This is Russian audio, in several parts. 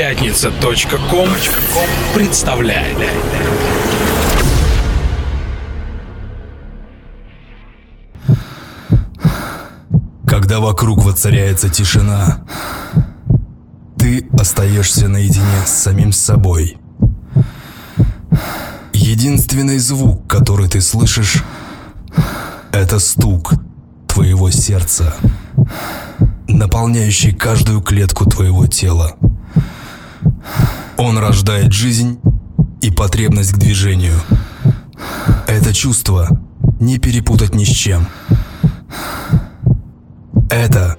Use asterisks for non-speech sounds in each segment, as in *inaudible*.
Пятница.ком представляет. Когда вокруг воцаряется тишина, ты остаешься наедине с самим собой. Единственный звук, который ты слышишь, это стук твоего сердца, наполняющий каждую клетку твоего тела. Он рождает жизнь и потребность к движению. Это чувство не перепутать ни с чем. Это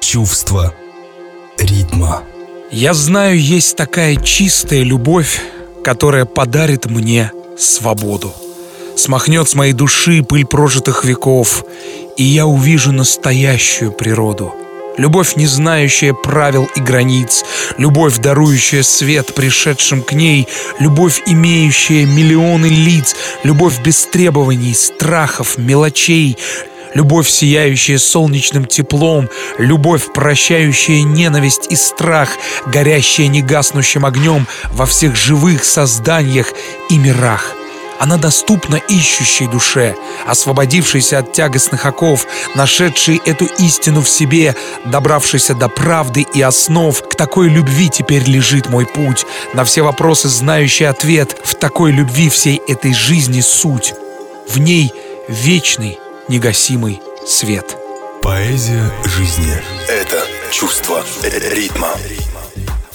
чувство ритма. Я знаю, есть такая чистая любовь, которая подарит мне свободу. Смахнет с моей души пыль прожитых веков, и я увижу настоящую природу — Любовь, не знающая правил и границ, любовь, дарующая свет пришедшим к ней, любовь, имеющая миллионы лиц, любовь без требований, страхов, мелочей, любовь, сияющая солнечным теплом, любовь, прощающая ненависть и страх, горящая негаснущим огнем во всех живых созданиях и мирах — она доступна ищущей душе, освободившейся от тягостных оков, нашедшей эту истину в себе, добравшейся до правды и основ. К такой любви теперь лежит мой путь, на все вопросы знающий ответ. В такой любви всей этой жизни суть. В ней вечный, негасимый свет. Поэзия жизни — это чувство ритма.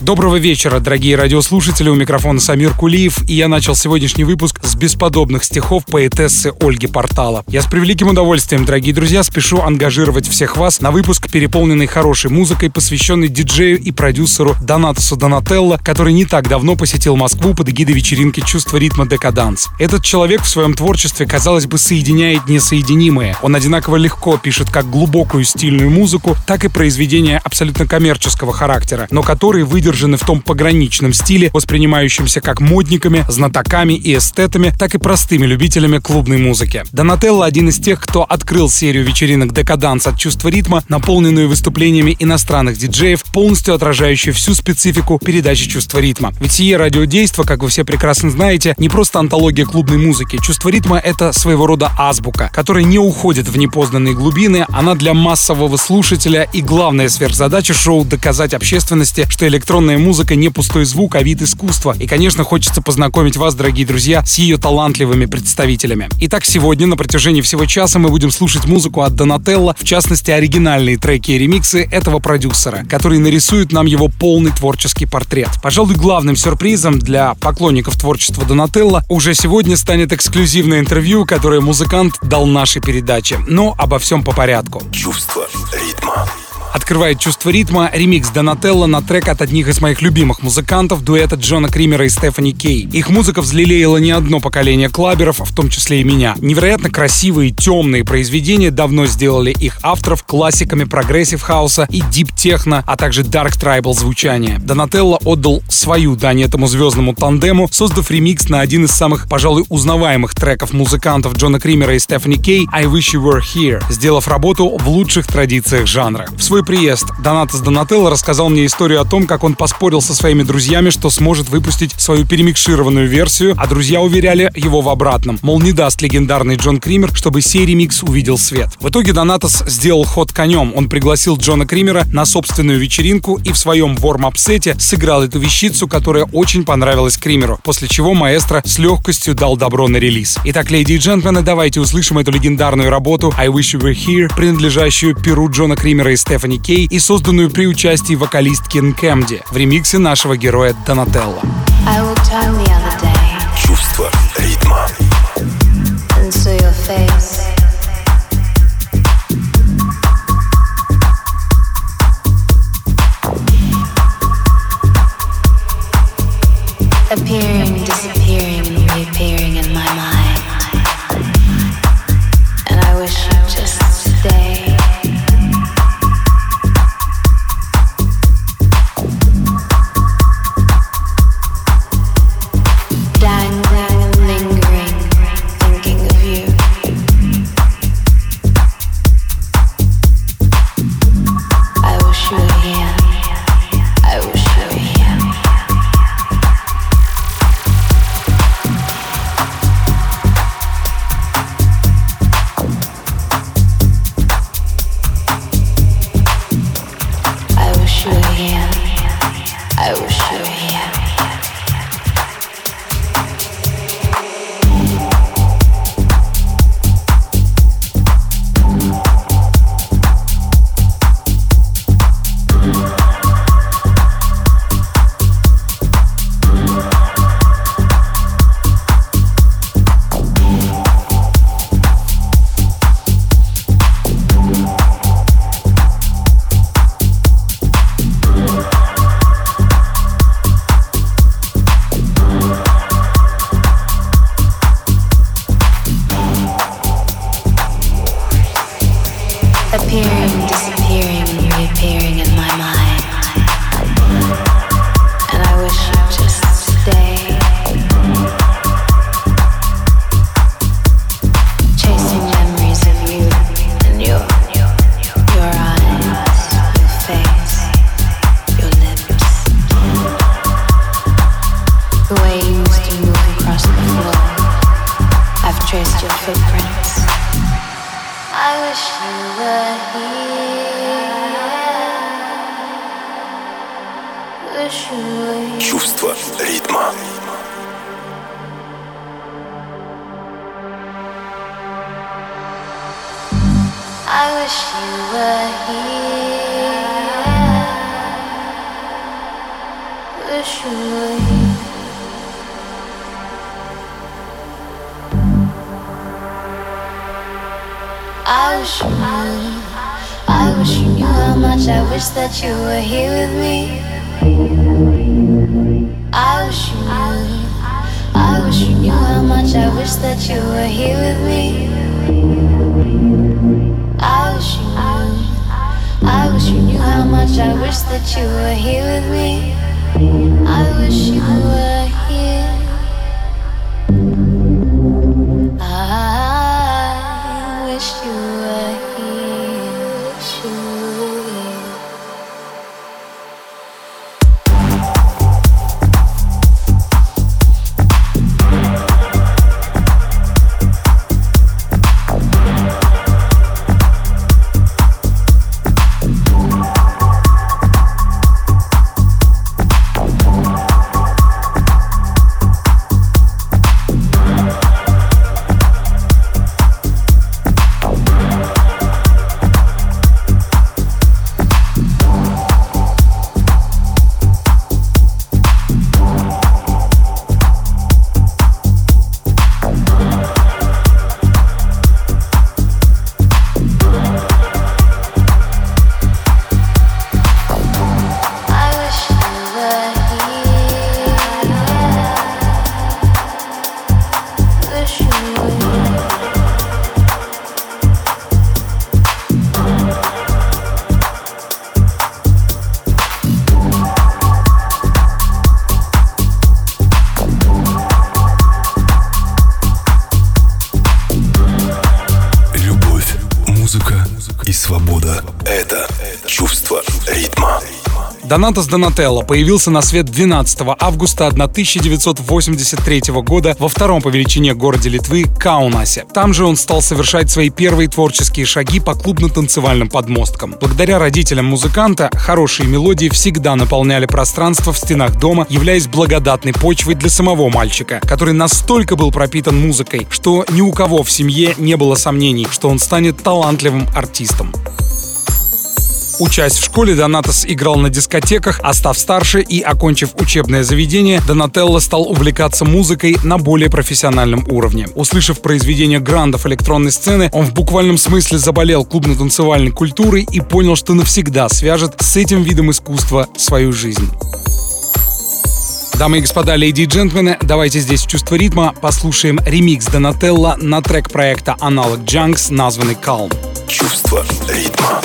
Доброго вечера, дорогие радиослушатели. У микрофона Самир Кулиев. И я начал сегодняшний выпуск с бесподобных стихов поэтессы Ольги Портала. Я с превеликим удовольствием, дорогие друзья, спешу ангажировать всех вас на выпуск, переполненный хорошей музыкой, посвященный диджею и продюсеру Донатусу Донателло, который не так давно посетил Москву под эгидой вечеринки «Чувство ритма Декаданс». Этот человек в своем творчестве, казалось бы, соединяет несоединимое. Он одинаково легко пишет как глубокую стильную музыку, так и произведения абсолютно коммерческого характера, но которые выйдет выдержаны в том пограничном стиле, воспринимающемся как модниками, знатоками и эстетами, так и простыми любителями клубной музыки. Донателло один из тех, кто открыл серию вечеринок «Декаданс» от чувства ритма, наполненную выступлениями иностранных диджеев, полностью отражающую всю специфику передачи чувства ритма. Ведь сие радиодейство, как вы все прекрасно знаете, не просто антология клубной музыки. Чувство ритма — это своего рода азбука, которая не уходит в непознанные глубины, она для массового слушателя и главная сверхзадача шоу — доказать общественности, что электронная электронная музыка не пустой звук, а вид искусства. И, конечно, хочется познакомить вас, дорогие друзья, с ее талантливыми представителями. Итак, сегодня на протяжении всего часа мы будем слушать музыку от Донателло, в частности, оригинальные треки и ремиксы этого продюсера, который нарисует нам его полный творческий портрет. Пожалуй, главным сюрпризом для поклонников творчества Донателло уже сегодня станет эксклюзивное интервью, которое музыкант дал нашей передаче. Но обо всем по порядку. Чувство ритма. Открывает чувство ритма ремикс Донателло на трек от одних из моих любимых музыкантов, дуэта Джона Кримера и Стефани Кей. Их музыка взлелеяла не одно поколение клаберов, в том числе и меня. Невероятно красивые, темные произведения давно сделали их авторов классиками progressive хауса и deep техно, а также dark tribal звучания. Донателло отдал свою дань этому звездному тандему, создав ремикс на один из самых, пожалуй, узнаваемых треков музыкантов Джона Кримера и Стефани Кей «I Wish You Were Here», сделав работу в лучших традициях жанра. В свой свой приезд Донатос Донателло рассказал мне историю о том, как он поспорил со своими друзьями, что сможет выпустить свою перемикшированную версию, а друзья уверяли его в обратном. Мол, не даст легендарный Джон Кример, чтобы сей ремикс увидел свет. В итоге Донатос сделал ход конем. Он пригласил Джона Кримера на собственную вечеринку и в своем ворм-ап-сете сыграл эту вещицу, которая очень понравилась Кримеру, после чего маэстро с легкостью дал добро на релиз. Итак, леди и джентльмены, давайте услышим эту легендарную работу I Wish You Were Here, принадлежащую перу Джона Кримера и Стефани Стефани Кей и созданную при участии вокалистки Нкемди в ремиксе нашего героя Донателло. Чувство ритма. Appearing, Донатос Донателло появился на свет 12 августа 1983 года во втором по величине городе Литвы Каунасе. Там же он стал совершать свои первые творческие шаги по клубно-танцевальным подмосткам. Благодаря родителям музыканта хорошие мелодии всегда наполняли пространство в стенах дома, являясь благодатной почвой для самого мальчика, который настолько был пропитан музыкой, что ни у кого в семье не было сомнений, что он станет талантливым артистом. Учась в школе, Донатос играл на дискотеках, а став старше и окончив учебное заведение, Донателло стал увлекаться музыкой на более профессиональном уровне. Услышав произведения грандов электронной сцены, он в буквальном смысле заболел клубно-танцевальной культурой и понял, что навсегда свяжет с этим видом искусства свою жизнь. Дамы и господа, леди и джентльмены, давайте здесь в чувство ритма послушаем ремикс Донателла на трек проекта Analog Junks, названный Calm. Чувство ритма.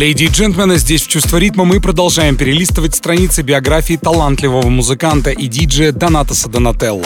Леди и джентльмены, здесь в «Чувство ритма» мы продолжаем перелистывать страницы биографии талантливого музыканта и диджея Донатаса Донателла.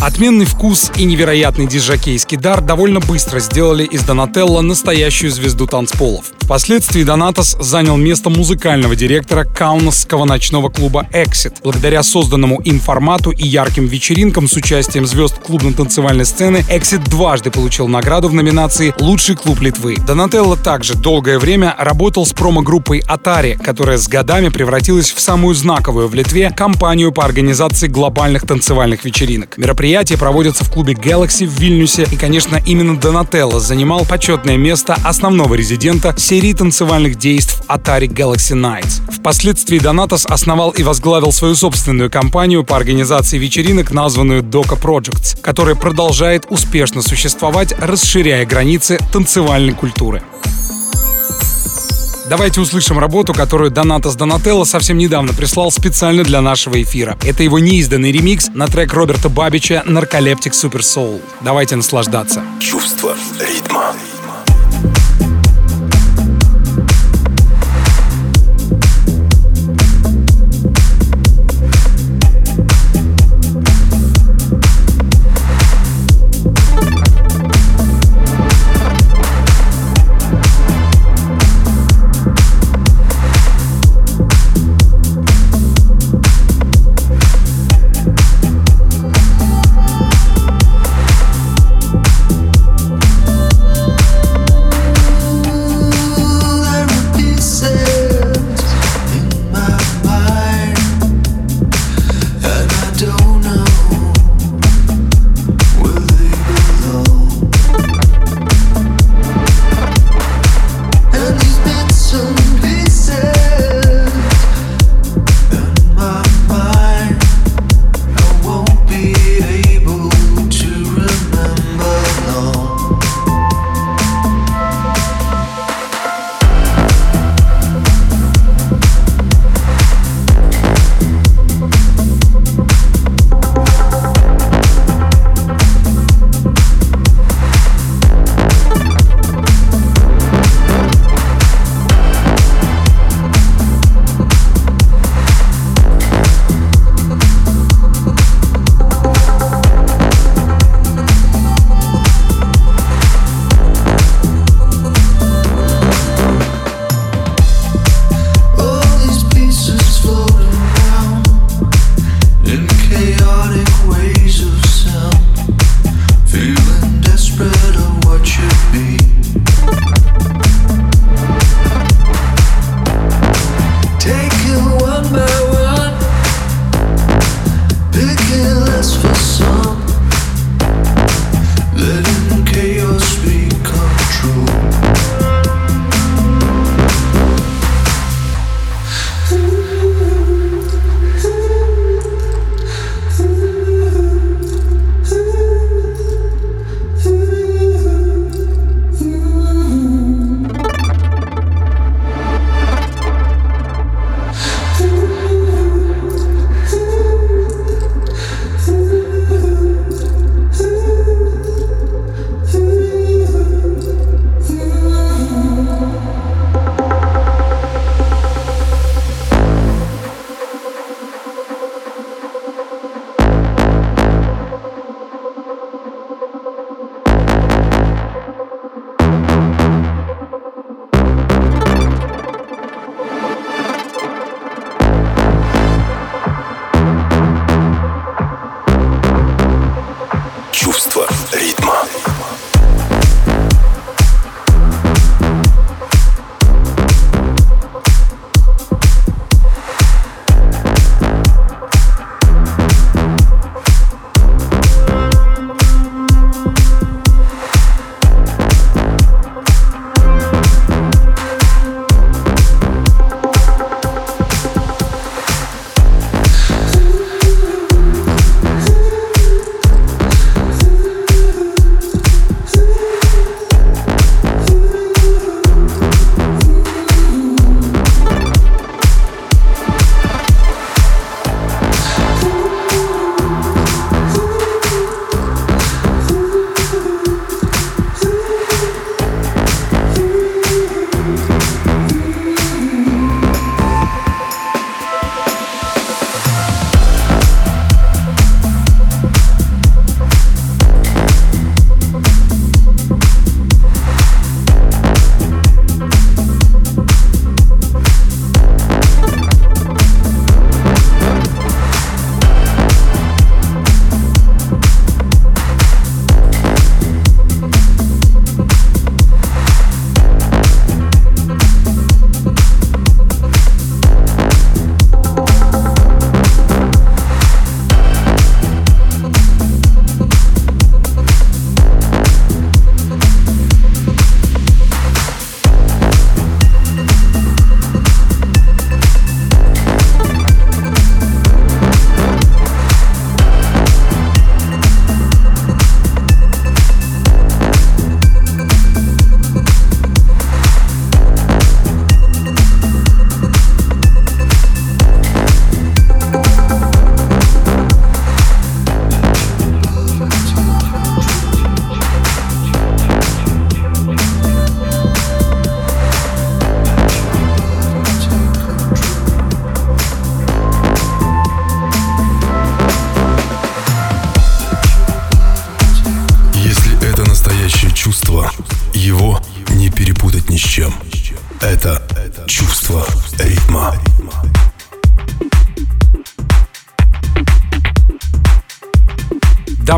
Отменный вкус и невероятный диджакейский дар довольно быстро сделали из Донателло настоящую звезду танцполов. Впоследствии Донатос занял место музыкального директора каунасского ночного клуба Exit. Благодаря созданному им формату и ярким вечеринкам с участием звезд клубно-танцевальной сцены, Exit дважды получил награду в номинации «Лучший клуб Литвы». Донателло также долгое время работал с промо-группой Atari, которая с годами превратилась в самую знаковую в Литве компанию по организации глобальных танцевальных вечеринок. Мероприятие мероприятия проводятся в клубе Galaxy в Вильнюсе, и, конечно, именно Донателло занимал почетное место основного резидента серии танцевальных действий Atari Galaxy Nights. Впоследствии Донатос основал и возглавил свою собственную компанию по организации вечеринок, названную Doka Projects, которая продолжает успешно существовать, расширяя границы танцевальной культуры. Давайте услышим работу, которую Донатос Донателло совсем недавно прислал специально для нашего эфира. Это его неизданный ремикс на трек Роберта Бабича «Нарколептик Супер Соул». Давайте наслаждаться. Чувство ритма.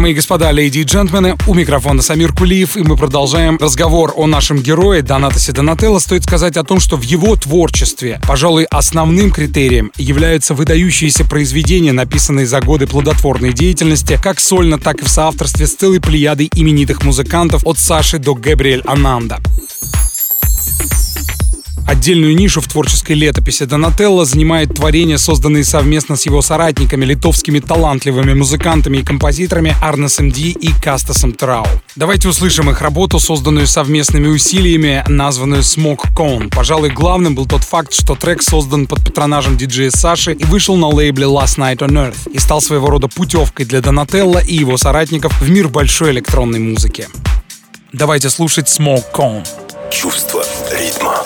Дамы и господа, леди и джентльмены, у микрофона Самир Кулиев, и мы продолжаем разговор о нашем герое Донатасе Донателло. Стоит сказать о том, что в его творчестве, пожалуй, основным критерием являются выдающиеся произведения, написанные за годы плодотворной деятельности, как сольно, так и в соавторстве с целой плеядой именитых музыкантов от Саши до Габриэль Ананда. Отдельную нишу в творческой летописи Донателло занимает творения, созданные совместно с его соратниками, литовскими талантливыми музыкантами и композиторами Арнесом Ди и Кастасом Трау. Давайте услышим их работу, созданную совместными усилиями, названную Smoke Cone. Пожалуй, главным был тот факт, что трек создан под патронажем диджея Саши и вышел на лейбле Last Night on Earth и стал своего рода путевкой для Донателло и его соратников в мир большой электронной музыки. Давайте слушать Smoke Cone. Чувство ритма.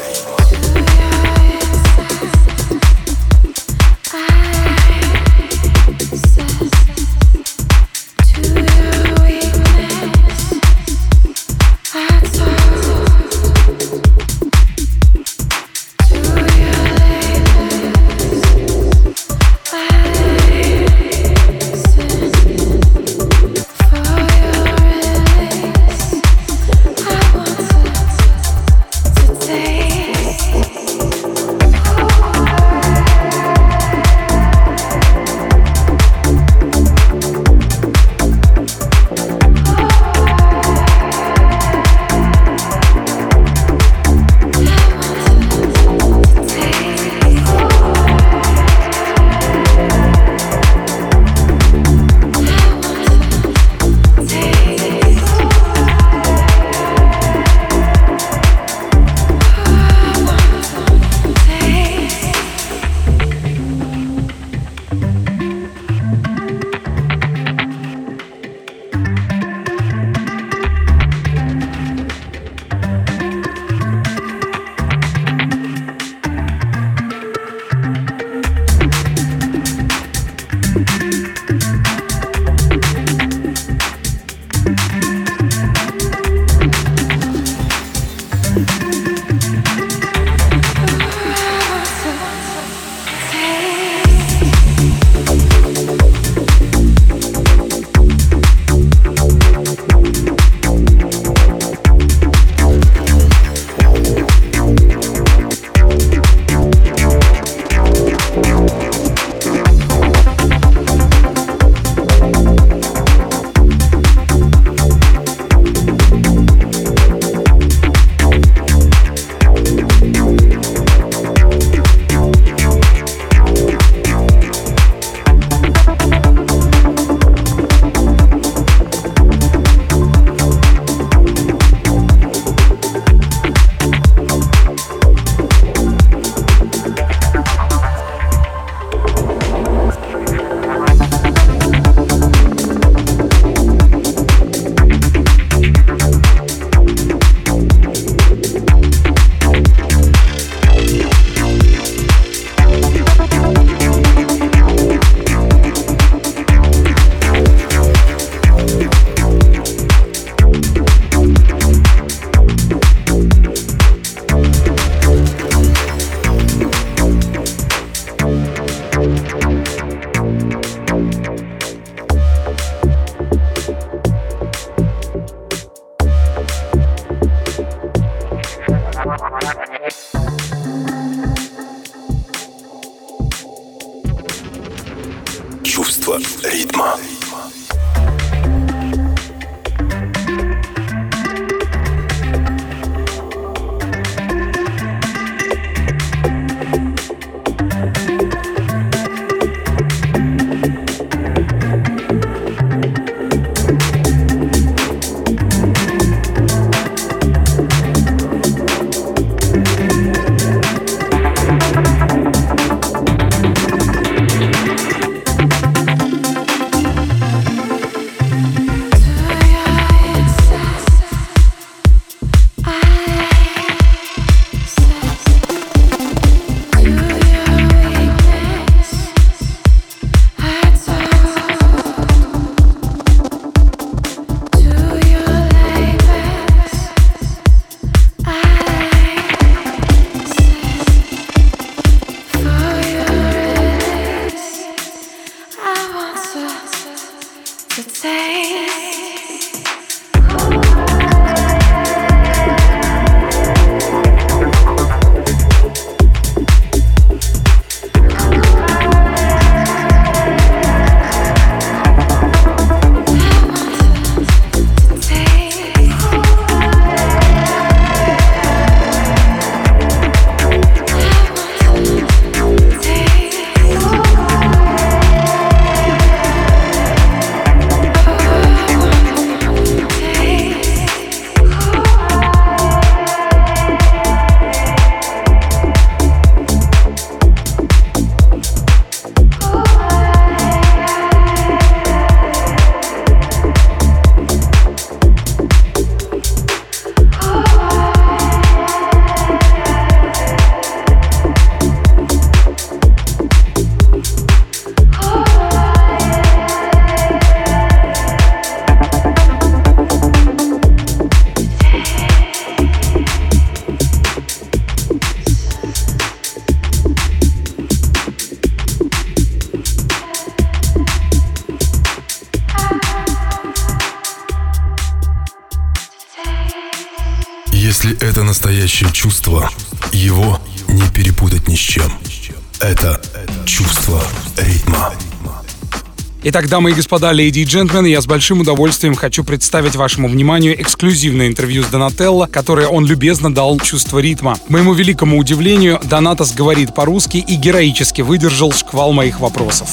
Итак, дамы и господа, леди и джентльмены, я с большим удовольствием хочу представить вашему вниманию эксклюзивное интервью с Донателло, которое он любезно дал чувство ритма. К моему великому удивлению, Донатос говорит по-русски и героически выдержал шквал моих вопросов.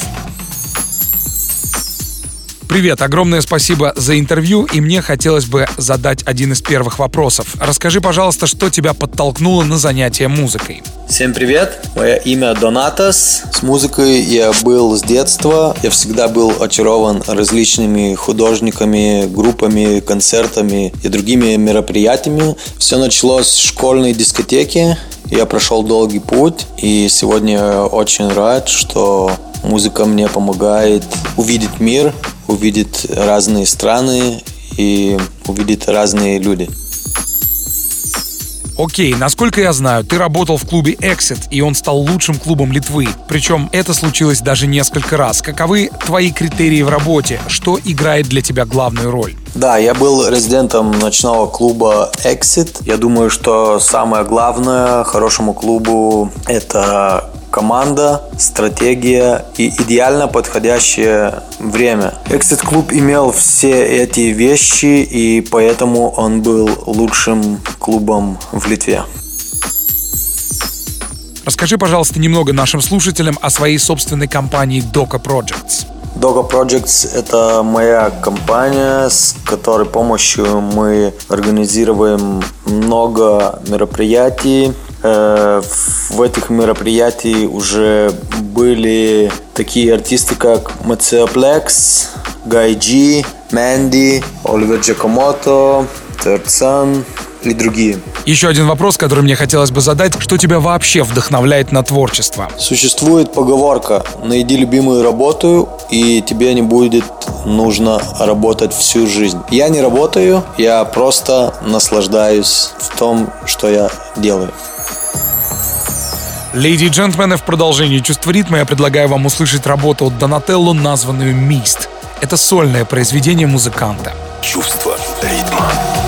Привет, огромное спасибо за интервью, и мне хотелось бы задать один из первых вопросов. Расскажи, пожалуйста, что тебя подтолкнуло на занятие музыкой? Всем привет, мое имя Донатос. С музыкой я был с детства. Я всегда был очарован различными художниками, группами, концертами и другими мероприятиями. Все началось с школьной дискотеки. Я прошел долгий путь, и сегодня очень рад, что музыка мне помогает увидеть мир, увидеть разные страны и увидеть разные люди. Окей, насколько я знаю, ты работал в клубе Exit, и он стал лучшим клубом Литвы. Причем это случилось даже несколько раз. Каковы твои критерии в работе? Что играет для тебя главную роль? Да, я был резидентом ночного клуба Exit. Я думаю, что самое главное хорошему клубу это команда, стратегия и идеально подходящее время. Exit Club имел все эти вещи, и поэтому он был лучшим клубом в Литве. Расскажи, пожалуйста, немного нашим слушателям о своей собственной компании Doka Projects. Doga Projects – это моя компания, с которой помощью мы организируем много мероприятий, в этих мероприятиях уже были такие артисты, как Мацеоплекс, Гайджи, Мэнди, Оливер Джакомото, Терцан и другие. Еще один вопрос, который мне хотелось бы задать. Что тебя вообще вдохновляет на творчество? Существует поговорка «Найди любимую работу, и тебе не будет нужно работать всю жизнь». Я не работаю, я просто наслаждаюсь в том, что я делаю. Леди и джентльмены, в продолжении чувства ритма я предлагаю вам услышать работу от Донателло, названную «Мист». Это сольное произведение музыканта. Чувство ритма.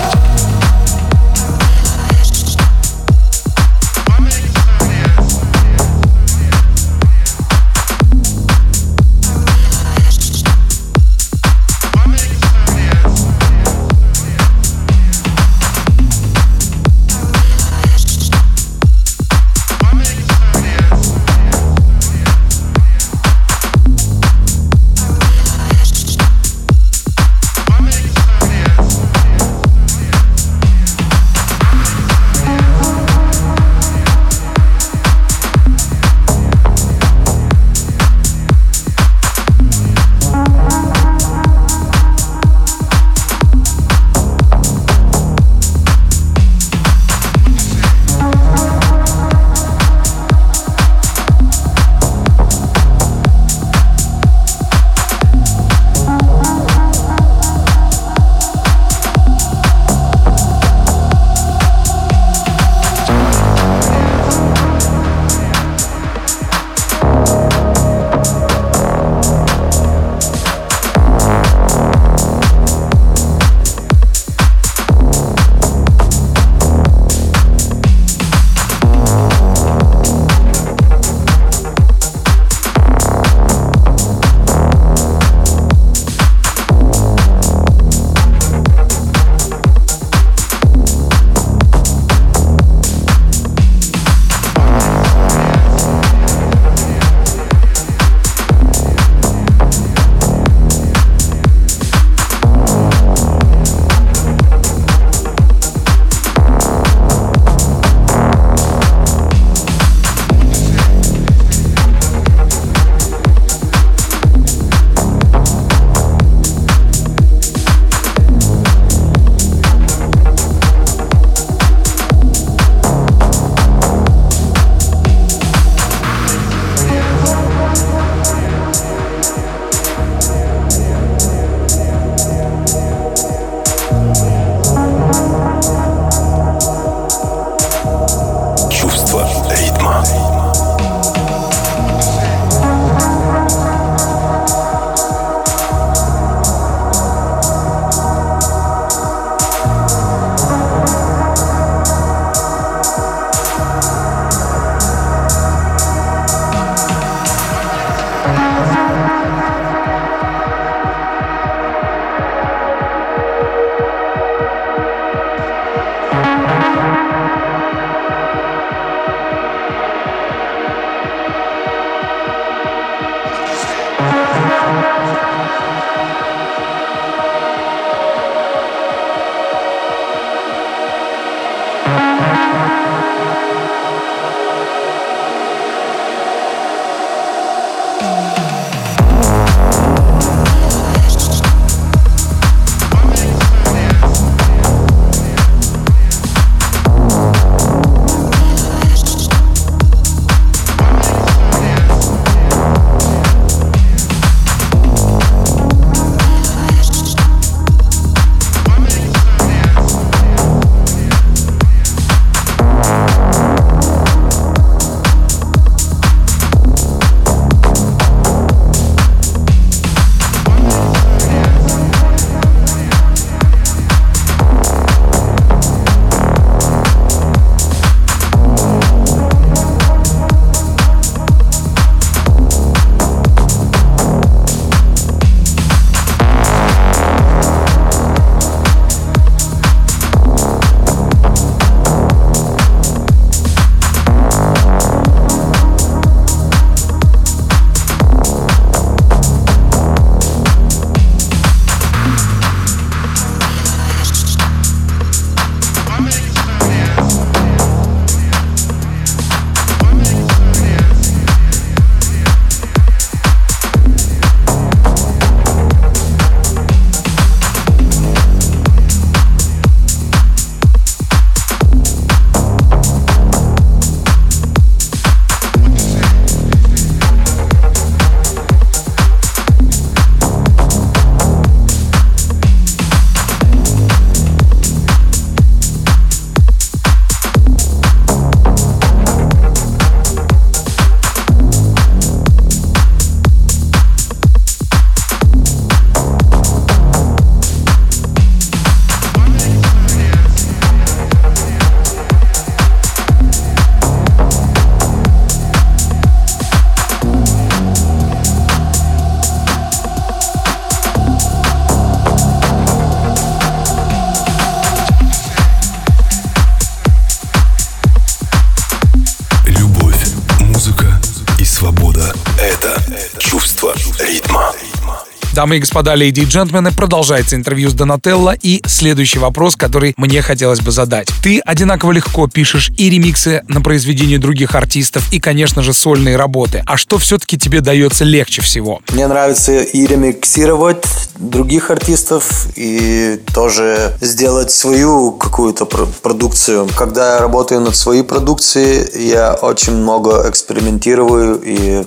Это чувство ритма. ритма. Дамы и господа, леди и джентльмены, продолжается интервью с Донателло и следующий вопрос, который мне хотелось бы задать. Ты одинаково легко пишешь и ремиксы на произведения других артистов, и, конечно же, сольные работы. А что все-таки тебе дается легче всего? Мне нравится и ремиксировать других артистов, и тоже сделать свою какую-то продукцию. Когда я работаю над своей продукцией, я очень много экспериментирую и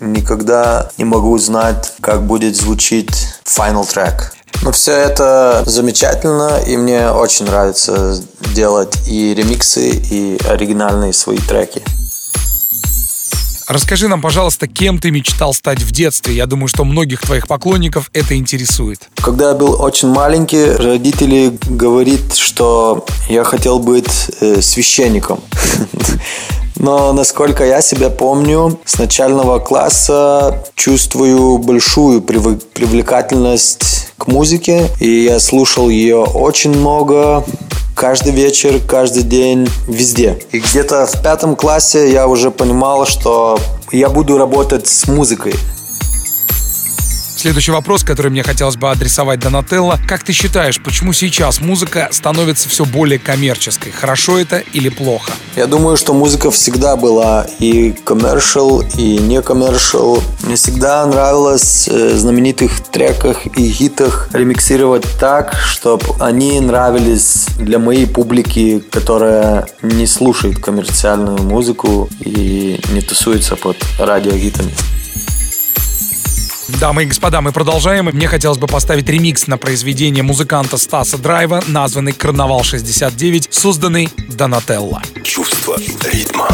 никогда не могу знать, как будет звучить final track. Но все это замечательно, и мне очень нравится делать и ремиксы, и оригинальные свои треки. Расскажи нам, пожалуйста, кем ты мечтал стать в детстве? Я думаю, что многих твоих поклонников это интересует. Когда я был очень маленький, родители говорят, что я хотел быть э, священником. *laughs* Но насколько я себя помню, с начального класса чувствую большую привлекательность к музыке, и я слушал ее очень много, каждый вечер, каждый день, везде. И где-то в пятом классе я уже понимал, что я буду работать с музыкой. Следующий вопрос, который мне хотелось бы адресовать Донателло. Как ты считаешь, почему сейчас музыка становится все более коммерческой? Хорошо это или плохо? Я думаю, что музыка всегда была и коммершал, и не коммершал. Мне всегда нравилось э, в знаменитых треках и хитах ремиксировать так, чтобы они нравились для моей публики, которая не слушает коммерциальную музыку и не тусуется под радиогитами. Дамы и господа, мы продолжаем. Мне хотелось бы поставить ремикс на произведение музыканта Стаса Драйва, названный «Карнавал 69», созданный Донателло. Чувство ритма.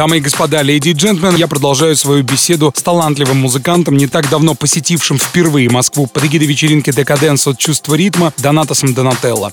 Дамы и господа, леди и джентльмен, я продолжаю свою беседу с талантливым музыкантом, не так давно посетившим впервые Москву под эгидой вечеринки «Декаденс» от чувства ритма Донатосом Донателло.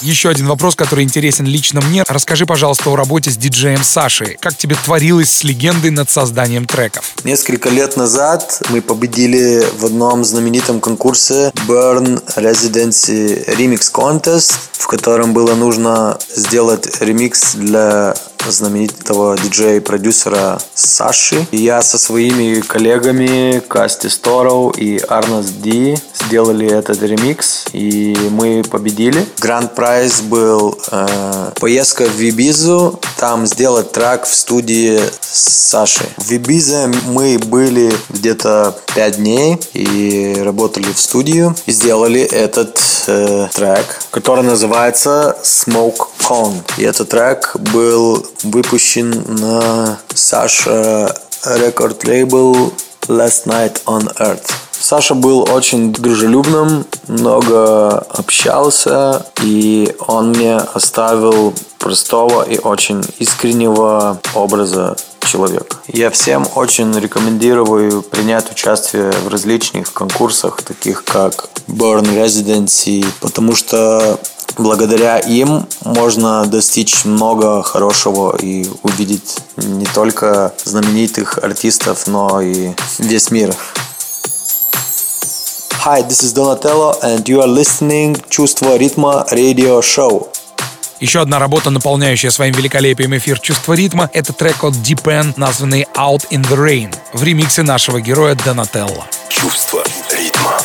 Еще один вопрос, который интересен лично мне. Расскажи, пожалуйста, о работе с диджеем Сашей. Как тебе творилось с легендой над созданием треков? Несколько лет назад мы победили в одном знаменитом конкурсе Burn Residency Remix Contest, в котором было нужно сделать ремикс для знаменитого диджея и продюсера Саши. И я со своими коллегами Касти Стороу и Арнас Ди сделали этот ремикс, и мы победили. Гранд прайз был э, поездка в Вибизу, там сделать трек в студии с Сашей. В Вибизе мы были где-то 5 дней и работали в студию и сделали этот э, трек, который называется Smoke Con. И этот трек был выпущен на Саша рекорд лейбл Last Night on Earth. Саша был очень дружелюбным, много общался, и он мне оставил простого и очень искреннего образа человека. Я всем очень рекомендую принять участие в различных конкурсах, таких как Burn Residency, потому что благодаря им можно достичь много хорошего и увидеть не только знаменитых артистов, но и весь мир. Hi, this is Donatello, and you are listening Чувство ритма Radio Show. Еще одна работа, наполняющая своим великолепием эфир чувства ритма, это трек от Deep End, названный Out in the Rain, в ремиксе нашего героя Донателло. Чувство ритма.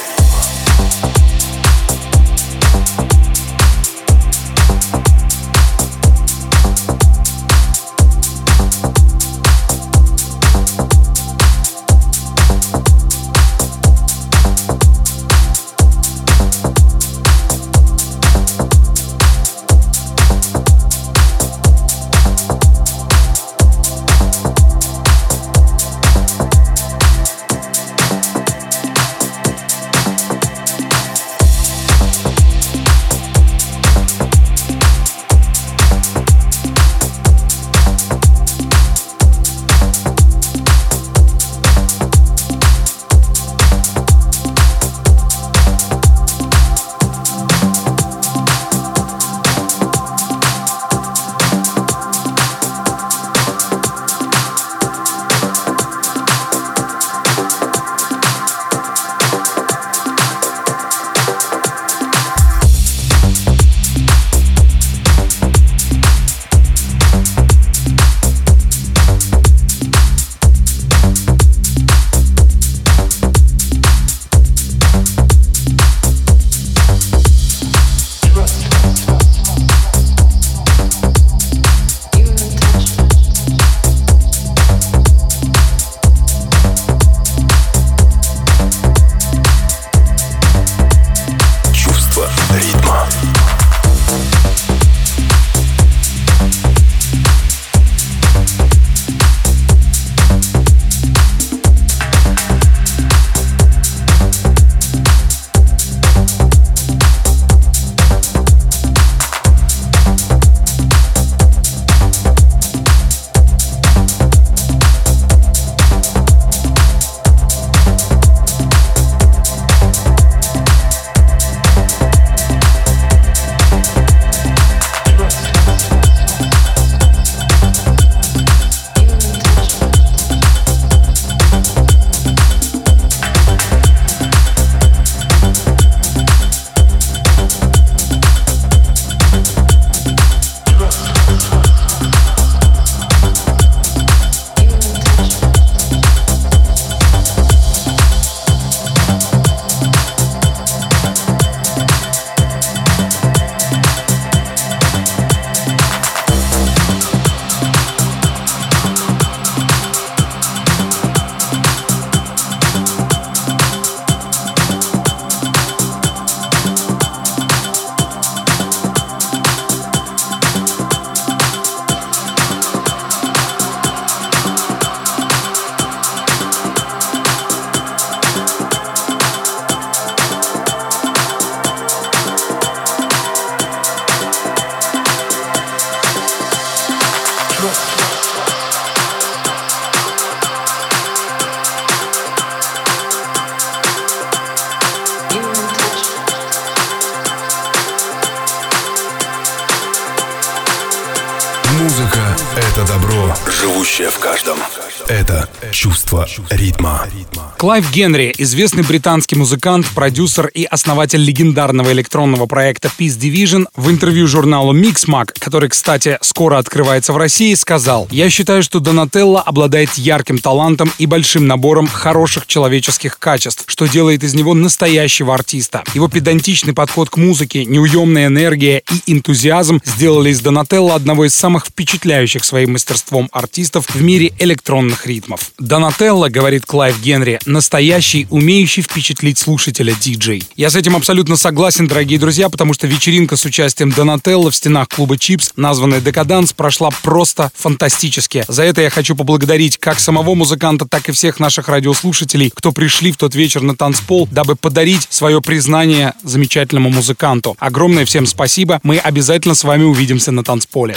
Клайв Генри, известный британский музыкант, продюсер и основатель легендарного электронного проекта Peace Division, в интервью журналу Mixmag, который, кстати, скоро открывается в России, сказал «Я считаю, что Донателло обладает ярким талантом и большим набором хороших человеческих качеств, что делает из него настоящего артиста. Его педантичный подход к музыке, неуемная энергия и энтузиазм сделали из Донателло одного из самых впечатляющих своим мастерством артистов в мире электронных ритмов. Донателло, говорит Клайв Генри, настоящий, умеющий впечатлить слушателя диджей. Я с этим абсолютно согласен, дорогие друзья, потому что вечеринка с участием Донателло в стенах клуба Чипс, названная Декаданс, прошла просто фантастически. За это я хочу поблагодарить как самого музыканта, так и всех наших радиослушателей, кто пришли в тот вечер на танцпол, дабы подарить свое признание замечательному музыканту. Огромное всем спасибо. Мы обязательно с вами увидимся на танцполе.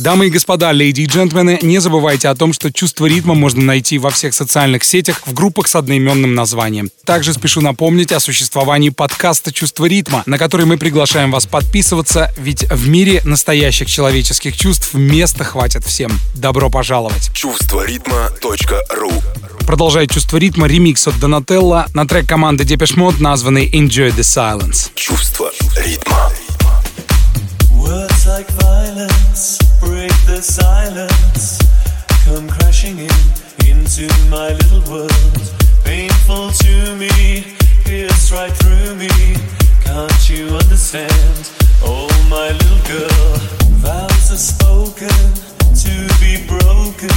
Дамы и господа, леди и джентльмены, не забывайте о том, что чувство ритма можно найти во всех социальных сетях в группах с одноименным названием. Также спешу напомнить о существовании подкаста «Чувство ритма», на который мы приглашаем вас подписываться, ведь в мире настоящих человеческих чувств места хватит всем. Добро пожаловать! Чувство ритма.ру Продолжает чувство ритма ремикс от Донателло на трек команды Depeche Mode, названный Enjoy the Silence. Чувство ритма. Words like violence silence. Come crashing in into my little world. Painful to me, pierce right through me. Can't you understand? Oh, my little girl. Vows are spoken to be broken.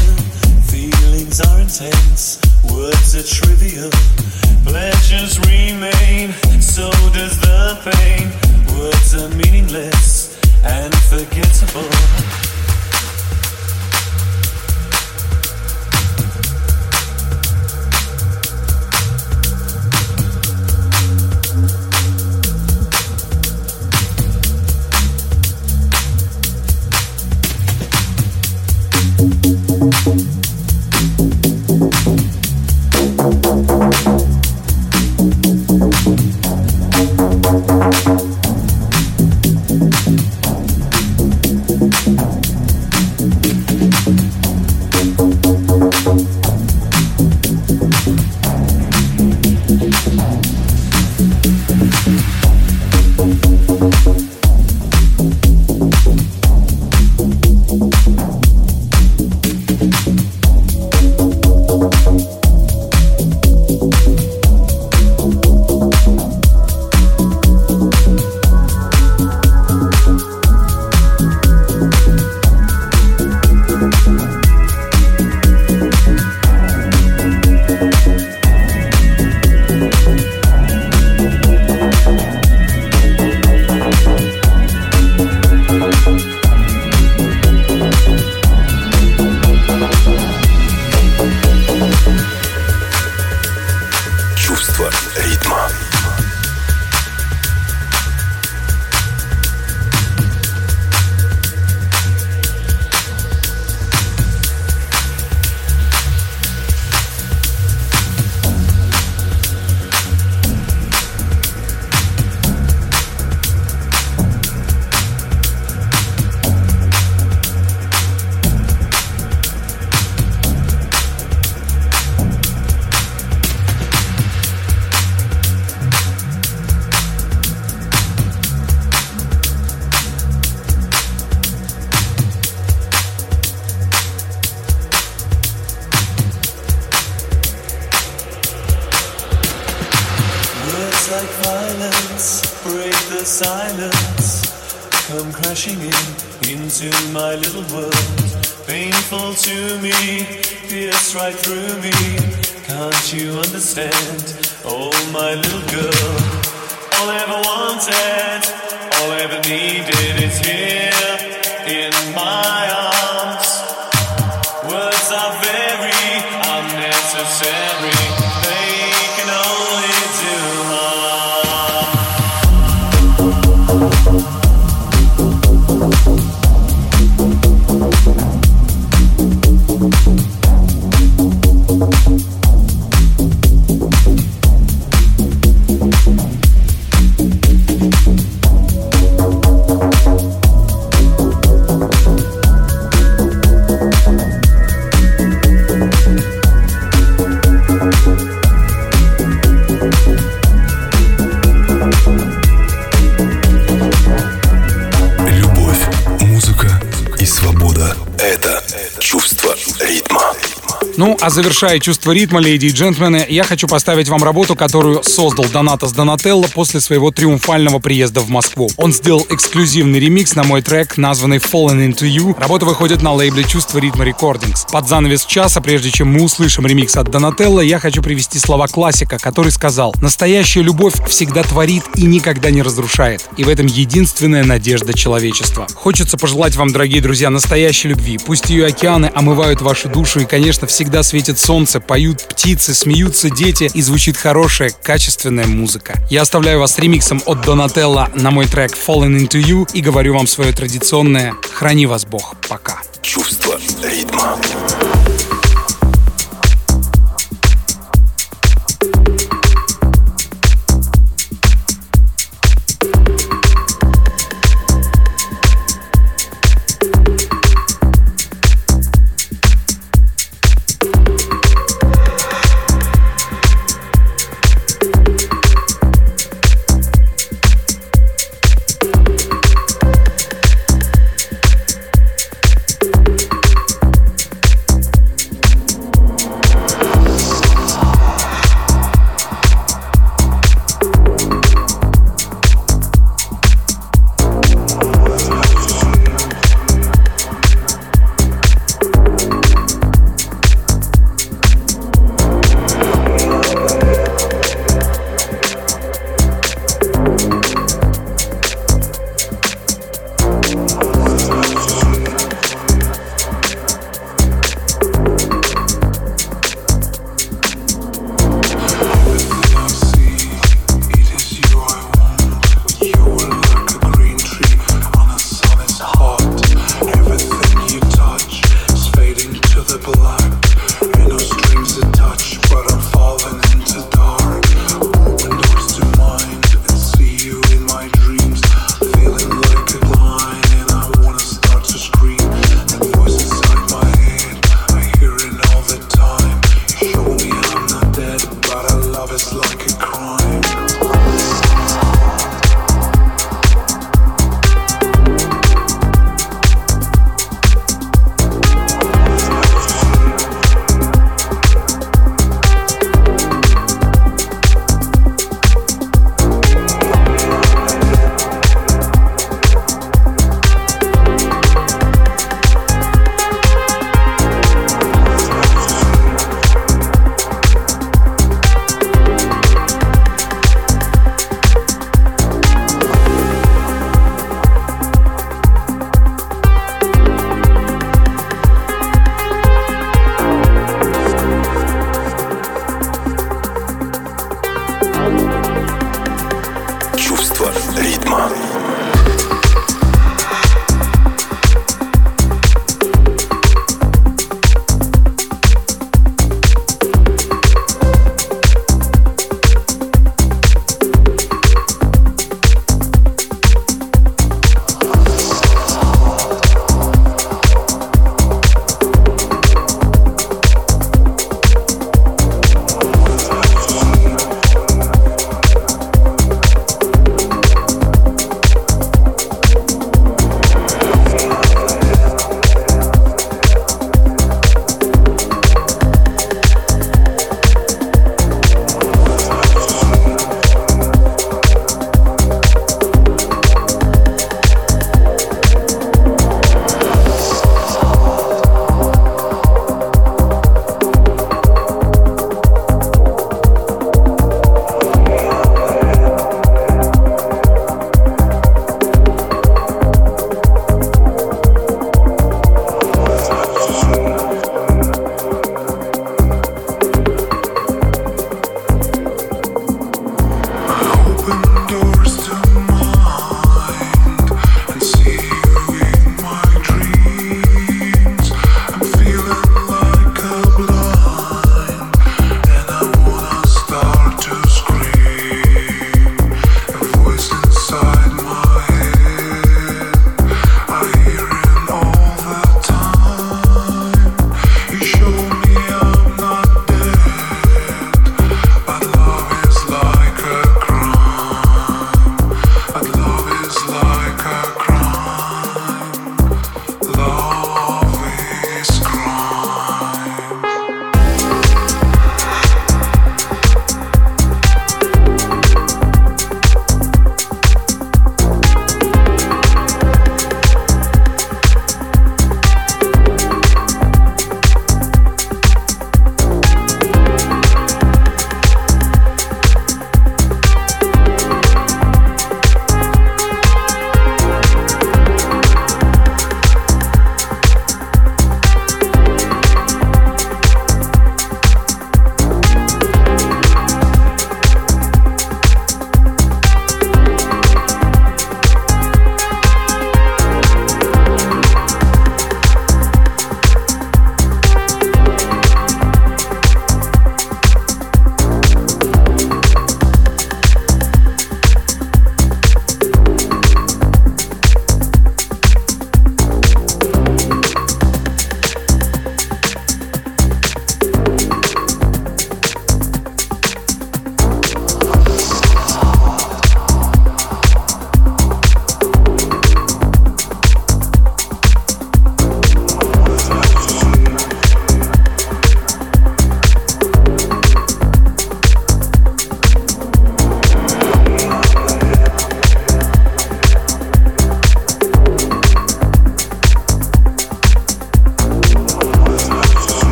Feelings are intense, words are trivial. Pleasures remain, so does the pain. Words are meaningless and forgettable. Ну, а завершая чувство ритма, леди и джентльмены, я хочу поставить вам работу, которую создал Донатос Донателло после своего триумфального приезда в Москву. Он сделал эксклюзивный ремикс на мой трек, названный Fallen Into You. Работа выходит на лейбле Чувство ритма Recordings. Под занавес часа, прежде чем мы услышим ремикс от Донателло, я хочу привести слова классика, который сказал «Настоящая любовь всегда творит и никогда не разрушает. И в этом единственная надежда человечества». Хочется пожелать вам, дорогие друзья, настоящей любви. Пусть ее океаны омывают вашу душу и, конечно, всегда светит солнце, поют птицы, смеются дети и звучит хорошая, качественная музыка. Я оставляю вас ремиксом от Донателла на мой трек Fallen Into You и говорю вам свое традиционное «Храни вас Бог». Пока. Чувство ритма.